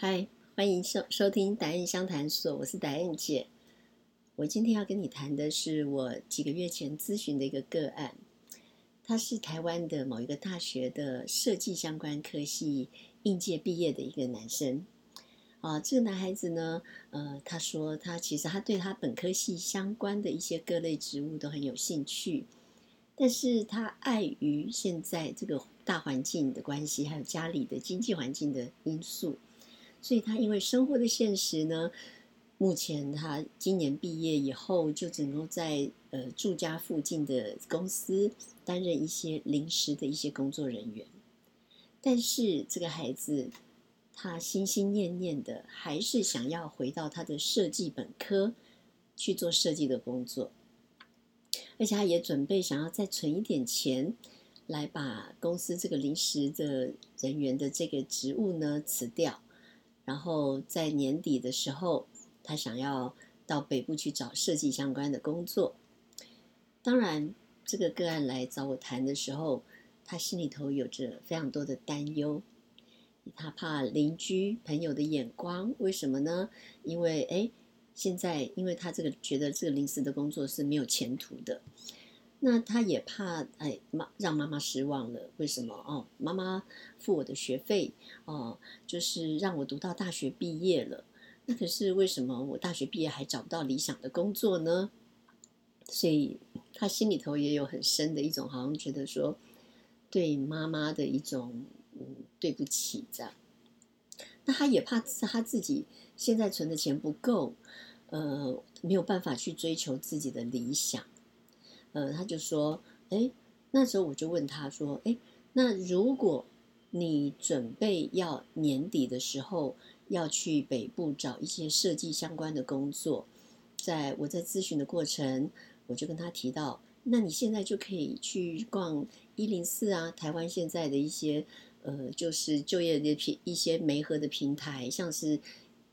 嗨，欢迎收收听答案相谈所，我是答案姐。我今天要跟你谈的是我几个月前咨询的一个个案，他是台湾的某一个大学的设计相关科系应届毕业的一个男生。啊，这个男孩子呢，呃，他说他其实他对他本科系相关的一些各类植物都很有兴趣，但是他碍于现在这个大环境的关系，还有家里的经济环境的因素。所以他因为生活的现实呢，目前他今年毕业以后就只能在呃住家附近的公司担任一些临时的一些工作人员。但是这个孩子他心心念念的还是想要回到他的设计本科去做设计的工作，而且他也准备想要再存一点钱来把公司这个临时的人员的这个职务呢辞掉。然后在年底的时候，他想要到北部去找设计相关的工作。当然，这个个案来找我谈的时候，他心里头有着非常多的担忧。他怕邻居朋友的眼光，为什么呢？因为哎，现在因为他这个觉得这个临时的工作是没有前途的。那他也怕哎妈让妈妈失望了，为什么哦？妈妈付我的学费哦，就是让我读到大学毕业了。那可是为什么我大学毕业还找不到理想的工作呢？所以他心里头也有很深的一种，好像觉得说对妈妈的一种嗯对不起这样。那他也怕他自己现在存的钱不够，呃，没有办法去追求自己的理想。呃，他就说，哎，那时候我就问他说，哎，那如果你准备要年底的时候要去北部找一些设计相关的工作，在我在咨询的过程，我就跟他提到，那你现在就可以去逛一零四啊，台湾现在的一些呃，就是就业的平一些媒合的平台，像是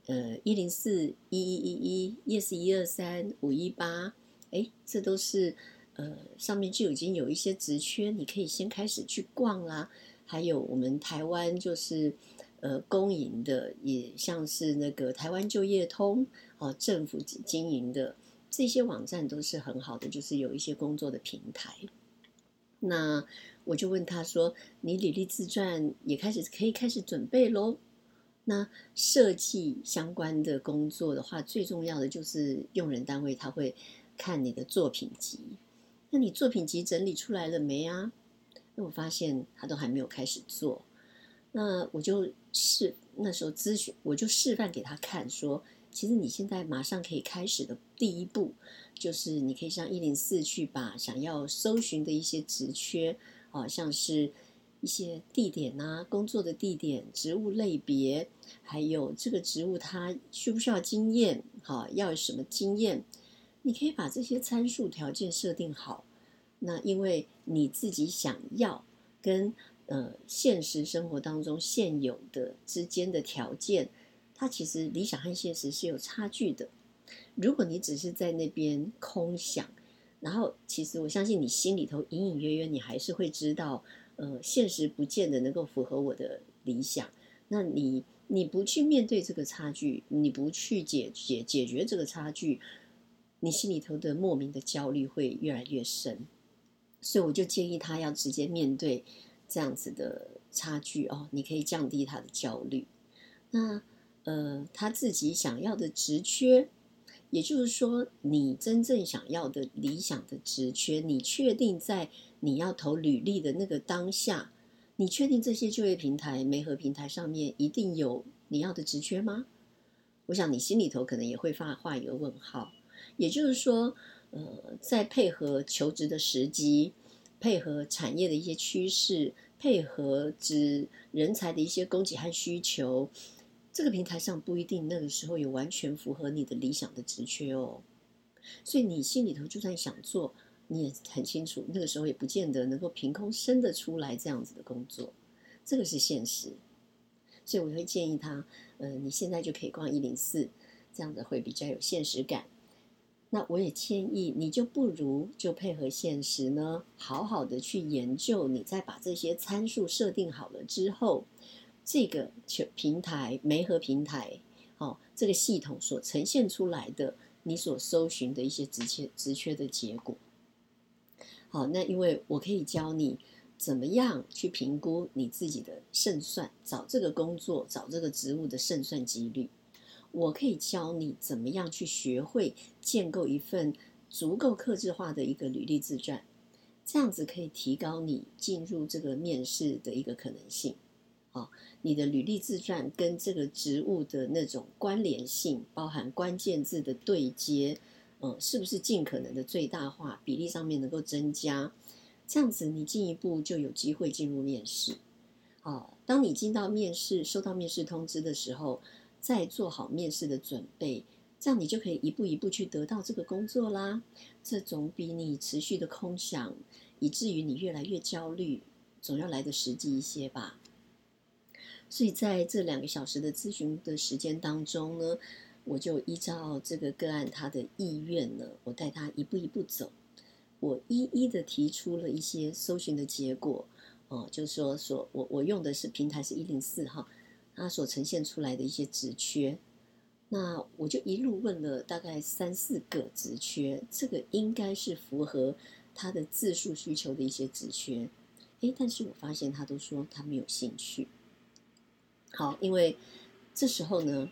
呃一零四一一一一 yes 一二三五一八，哎，这都是。呃，上面就已经有一些职缺，你可以先开始去逛啦。还有我们台湾就是呃公营的，也像是那个台湾就业通哦，政府经营的这些网站都是很好的，就是有一些工作的平台。那我就问他说：“你履历自传也开始可以开始准备喽？”那设计相关的工作的话，最重要的就是用人单位他会看你的作品集。那你作品集整理出来了没啊？那我发现他都还没有开始做。那我就示那时候咨询，我就示范给他看，说其实你现在马上可以开始的第一步，就是你可以上一零四去把想要搜寻的一些职缺，啊，像是一些地点啊，工作的地点、职务类别，还有这个职务它需不需要经验，哈，要有什么经验。你可以把这些参数条件设定好，那因为你自己想要跟呃现实生活当中现有的之间的条件，它其实理想和现实是有差距的。如果你只是在那边空想，然后其实我相信你心里头隐隐约约你还是会知道，呃，现实不见得能够符合我的理想。那你你不去面对这个差距，你不去解解解决这个差距。你心里头的莫名的焦虑会越来越深，所以我就建议他要直接面对这样子的差距哦，你可以降低他的焦虑。那呃，他自己想要的职缺，也就是说，你真正想要的理想的职缺，你确定在你要投履历的那个当下，你确定这些就业平台、媒合平台上面一定有你要的职缺吗？我想你心里头可能也会发画一个问号。也就是说，呃，在配合求职的时机，配合产业的一些趋势，配合指人才的一些供给和需求，这个平台上不一定那个时候有完全符合你的理想的职缺哦。所以你心里头就算想做，你也很清楚，那个时候也不见得能够凭空生得出来这样子的工作，这个是现实。所以我会建议他，呃，你现在就可以逛一零四，这样子会比较有现实感。那我也建议你就不如就配合现实呢，好好的去研究。你再把这些参数设定好了之后，这个全平台媒合平台，哦，这个系统所呈现出来的你所搜寻的一些职缺职缺的结果。好，那因为我可以教你怎么样去评估你自己的胜算，找这个工作、找这个职务的胜算几率。我可以教你怎么样去学会建构一份足够克制化的一个履历自传，这样子可以提高你进入这个面试的一个可能性。啊，你的履历自传跟这个职务的那种关联性，包含关键字的对接。嗯，是不是尽可能的最大化比例上面能够增加？这样子你进一步就有机会进入面试。哦，当你进到面试，收到面试通知的时候，再做好面试的准备，这样你就可以一步一步去得到这个工作啦。这总比你持续的空想，以至于你越来越焦虑，总要来的实际一些吧。所以在这两个小时的咨询的时间当中呢。我就依照这个个案他的意愿呢，我带他一步一步走，我一一的提出了一些搜寻的结果，哦，就是说，所我我用的是平台是一零四号，他所呈现出来的一些职缺，那我就一路问了大概三四个职缺，这个应该是符合他的自述需求的一些职缺，诶，但是我发现他都说他没有兴趣，好，因为这时候呢。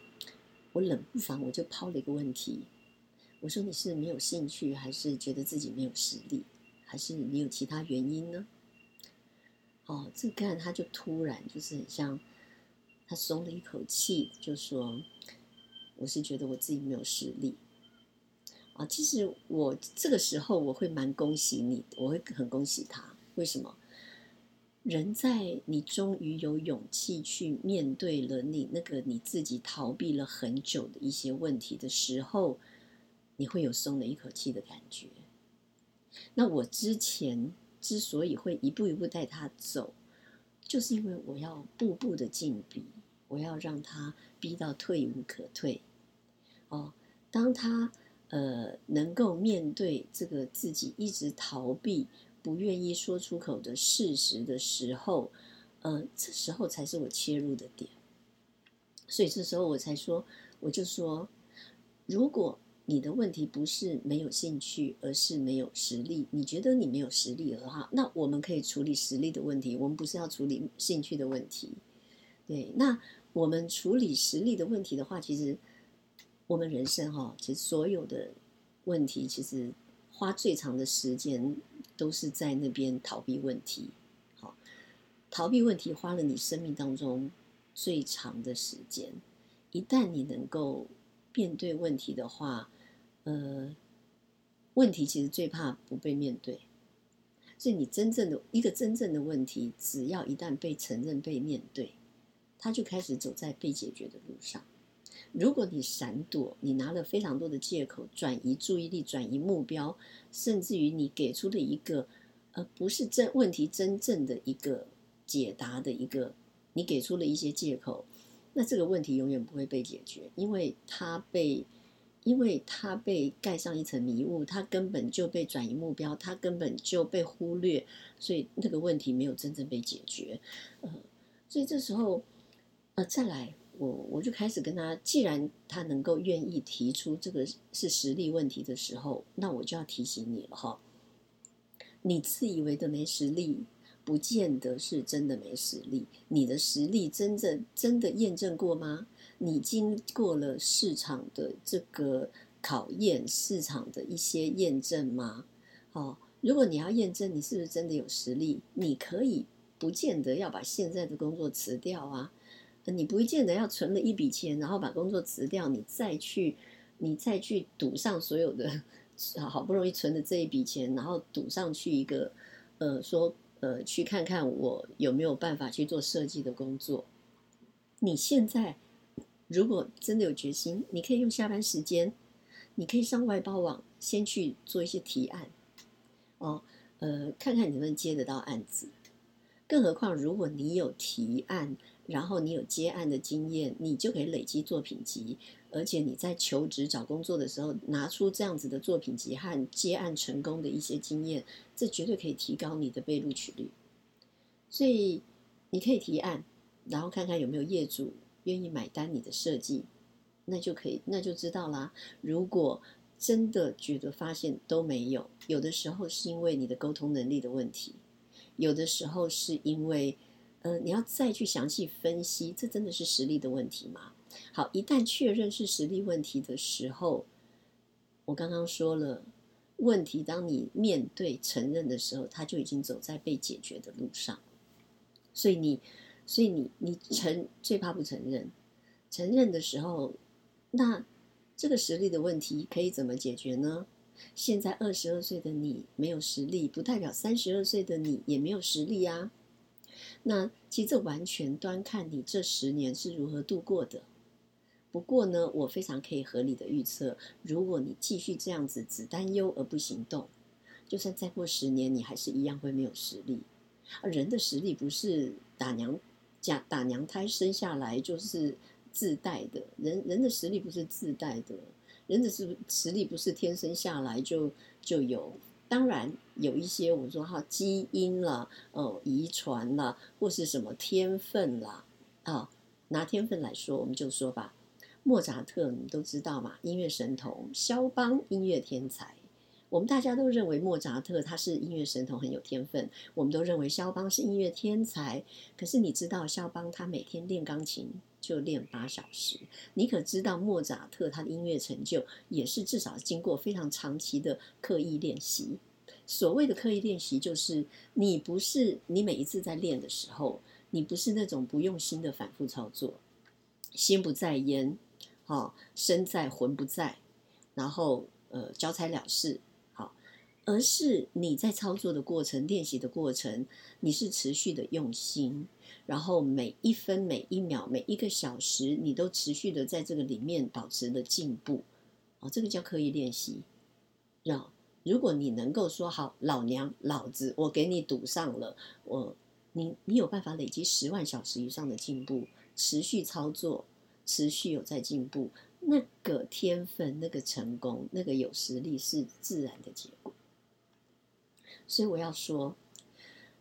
我冷不防我就抛了一个问题，我说你是没有兴趣，还是觉得自己没有实力，还是你有其他原因呢？哦，这个他就突然就是很像他松了一口气，就说我是觉得我自己没有实力。啊，其实我这个时候我会蛮恭喜你，我会很恭喜他，为什么？人在你终于有勇气去面对了你那个你自己逃避了很久的一些问题的时候，你会有松了一口气的感觉。那我之前之所以会一步一步带他走，就是因为我要步步的进逼，我要让他逼到退无可退。哦，当他呃能够面对这个自己一直逃避。不愿意说出口的事实的时候，呃，这时候才是我切入的点。所以这时候我才说，我就说，如果你的问题不是没有兴趣，而是没有实力，你觉得你没有实力的话，那我们可以处理实力的问题，我们不是要处理兴趣的问题。对，那我们处理实力的问题的话，其实我们人生哈，其实所有的问题，其实花最长的时间。都是在那边逃避问题，好，逃避问题花了你生命当中最长的时间。一旦你能够面对问题的话，呃，问题其实最怕不被面对。所以你真正的一个真正的问题，只要一旦被承认、被面对，他就开始走在被解决的路上。如果你闪躲，你拿了非常多的借口转移注意力、转移目标，甚至于你给出了一个呃不是真问题真正的一个解答的一个，你给出了一些借口，那这个问题永远不会被解决，因为他被因为他被盖上一层迷雾，他根本就被转移目标，他根本就被忽略，所以那个问题没有真正被解决。呃，所以这时候呃再来。我我就开始跟他，既然他能够愿意提出这个是实力问题的时候，那我就要提醒你了哈。你自以为的没实力，不见得是真的没实力。你的实力真正真的验证过吗？你经过了市场的这个考验，市场的一些验证吗？哦，如果你要验证你是不是真的有实力，你可以不见得要把现在的工作辞掉啊。你不见得要存了一笔钱，然后把工作辞掉，你再去，你再去赌上所有的，好不容易存的这一笔钱，然后赌上去一个，呃，说，呃，去看看我有没有办法去做设计的工作。你现在如果真的有决心，你可以用下班时间，你可以上外包网先去做一些提案，哦，呃，看看你能不能接得到案子。更何况，如果你有提案，然后你有接案的经验，你就可以累积作品集，而且你在求职找工作的时候，拿出这样子的作品集和接案成功的一些经验，这绝对可以提高你的被录取率。所以你可以提案，然后看看有没有业主愿意买单你的设计，那就可以，那就知道啦。如果真的觉得发现都没有，有的时候是因为你的沟通能力的问题，有的时候是因为，呃，你要再去详细分析，这真的是实力的问题吗？好，一旦确认是实力问题的时候，我刚刚说了，问题当你面对承认的时候，它就已经走在被解决的路上。所以你，所以你，你承最怕不承认，承认的时候，那。这个实力的问题可以怎么解决呢？现在二十二岁的你没有实力，不代表三十二岁的你也没有实力啊。那其实这完全端看你这十年是如何度过的。不过呢，我非常可以合理的预测，如果你继续这样子只担忧而不行动，就算再过十年，你还是一样会没有实力。而人的实力不是打娘家打娘胎生下来就是。自带的人，人的实力不是自带的，人的实实力不是天生下来就就有。当然有一些，我说哈，基因啦，哦，遗传啦，或是什么天分啦，啊，拿天分来说，我们就说吧，莫扎特你都知道嘛，音乐神童，肖邦音乐天才。我们大家都认为莫扎特他是音乐神童，很有天分。我们都认为肖邦是音乐天才。可是你知道，肖邦他每天练钢琴就练八小时。你可知道，莫扎特他的音乐成就也是至少经过非常长期的刻意练习。所谓的刻意练习，就是你不是你每一次在练的时候，你不是那种不用心的反复操作，心不在焉，好，身在魂不在，然后呃，交差了事。好而是你在操作的过程、练习的过程，你是持续的用心，然后每一分、每一秒、每一个小时，你都持续的在这个里面保持的进步。哦，这个叫刻意练习。让如果你能够说好，老娘老子我给你赌上了，我你你有办法累积十万小时以上的进步，持续操作，持续有在进步，那个天分、那个成功、那个有实力是自然的结果。所以我要说，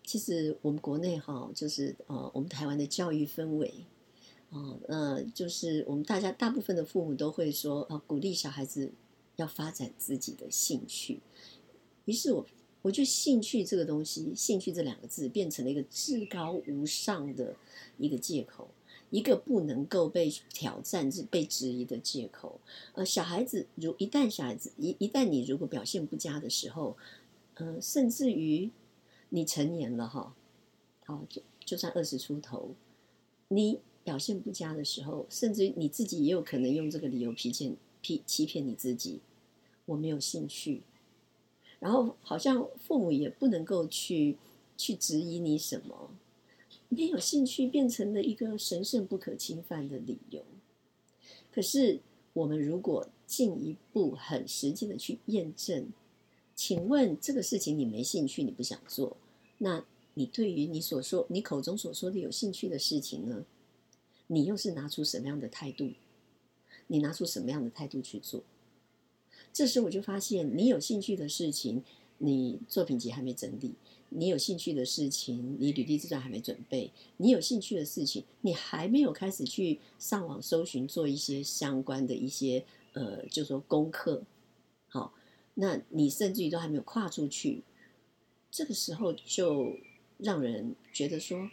其实我们国内哈，就是呃，我们台湾的教育氛围，哦，呃，就是我们大家大部分的父母都会说，呃，鼓励小孩子要发展自己的兴趣。于是我，我觉得兴趣这个东西，兴趣这两个字变成了一个至高无上的一个借口，一个不能够被挑战、是被质疑的借口。呃，小孩子如一旦小孩子一一旦你如果表现不佳的时候，嗯，甚至于你成年了哈，好就就算二十出头，你表现不佳的时候，甚至于你自己也有可能用这个理由骗骗欺骗你自己，我没有兴趣，然后好像父母也不能够去去质疑你什么，没有兴趣变成了一个神圣不可侵犯的理由。可是我们如果进一步很实际的去验证。请问这个事情你没兴趣，你不想做，那你对于你所说、你口中所说的有兴趣的事情呢？你又是拿出什么样的态度？你拿出什么样的态度去做？这时我就发现，你有兴趣的事情，你作品集还没整理；你有兴趣的事情，你履历自传还没准备；你有兴趣的事情，你还没有开始去上网搜寻，做一些相关的一些呃，就说功课。好。那你甚至于都还没有跨出去，这个时候就让人觉得说，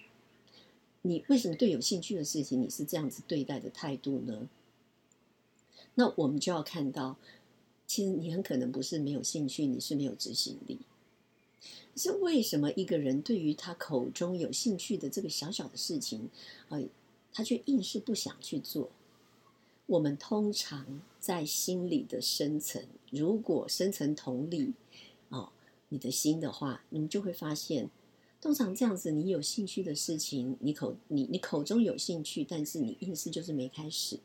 你为什么对有兴趣的事情你是这样子对待的态度呢？那我们就要看到，其实你很可能不是没有兴趣，你是没有执行力。是为什么一个人对于他口中有兴趣的这个小小的事情，呃，他却硬是不想去做？我们通常在心里的深层，如果深层同理，哦，你的心的话，你就会发现，通常这样子，你有兴趣的事情，你口你你口中有兴趣，但是你硬是就是没开始。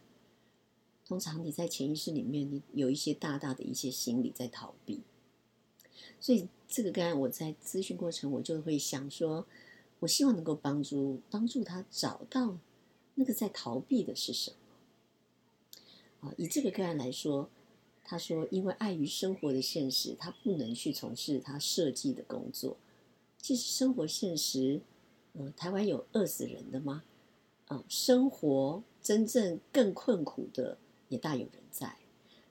通常你在潜意识里面，你有一些大大的一些心理在逃避。所以这个刚才我在咨询过程，我就会想说，我希望能够帮助帮助他找到那个在逃避的是什么。啊以这个个案来说，他说，因为碍于生活的现实，他不能去从事他设计的工作。其实生活现实，嗯，台湾有饿死人的吗？啊，生活真正更困苦的也大有人在。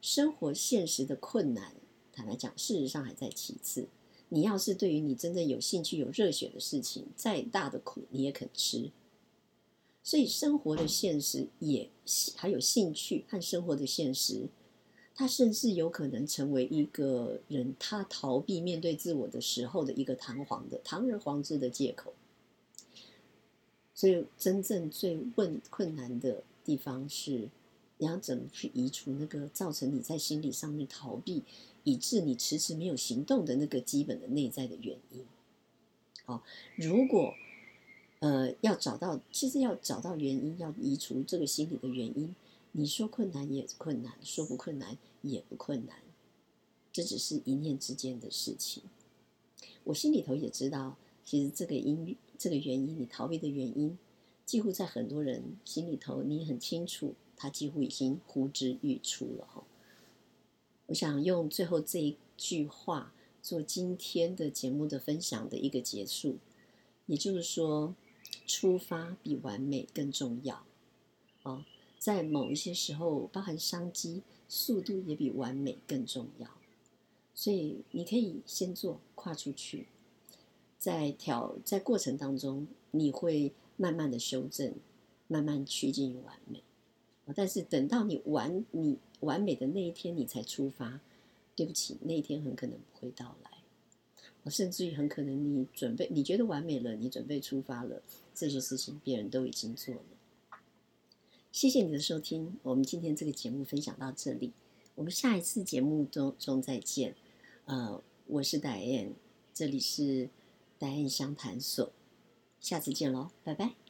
生活现实的困难，坦白讲，事实上还在其次。你要是对于你真正有兴趣、有热血的事情，再大的苦你也肯吃。所以生活的现实也还有兴趣和生活的现实，它甚至有可能成为一个人他逃避面对自我的时候的一个堂皇的堂而皇之的借口。所以真正最问困难的地方是，你要怎么去移除那个造成你在心理上面逃避，以致你迟迟没有行动的那个基本的内在的原因。好，如果。呃，要找到，其实要找到原因，要移除这个心理的原因。你说困难也困难，说不困难也不困难，这只是一念之间的事情。我心里头也知道，其实这个因这个原因，你逃避的原因，几乎在很多人心里头，你很清楚，他几乎已经呼之欲出了哈。我想用最后这一句话做今天的节目的分享的一个结束，也就是说。出发比完美更重要，啊，在某一些时候，包含商机，速度也比完美更重要。所以你可以先做，跨出去，在挑在过程当中，你会慢慢的修正，慢慢趋近于完美。但是等到你完你完美的那一天，你才出发，对不起，那一天很可能不会到来。甚至于很可能你准备，你觉得完美了，你准备出发了，这些事情别人都已经做了。谢谢你的收听，我们今天这个节目分享到这里，我们下一次节目中中再见。呃，我是戴燕，这里是戴燕相谈所，下次见喽，拜拜。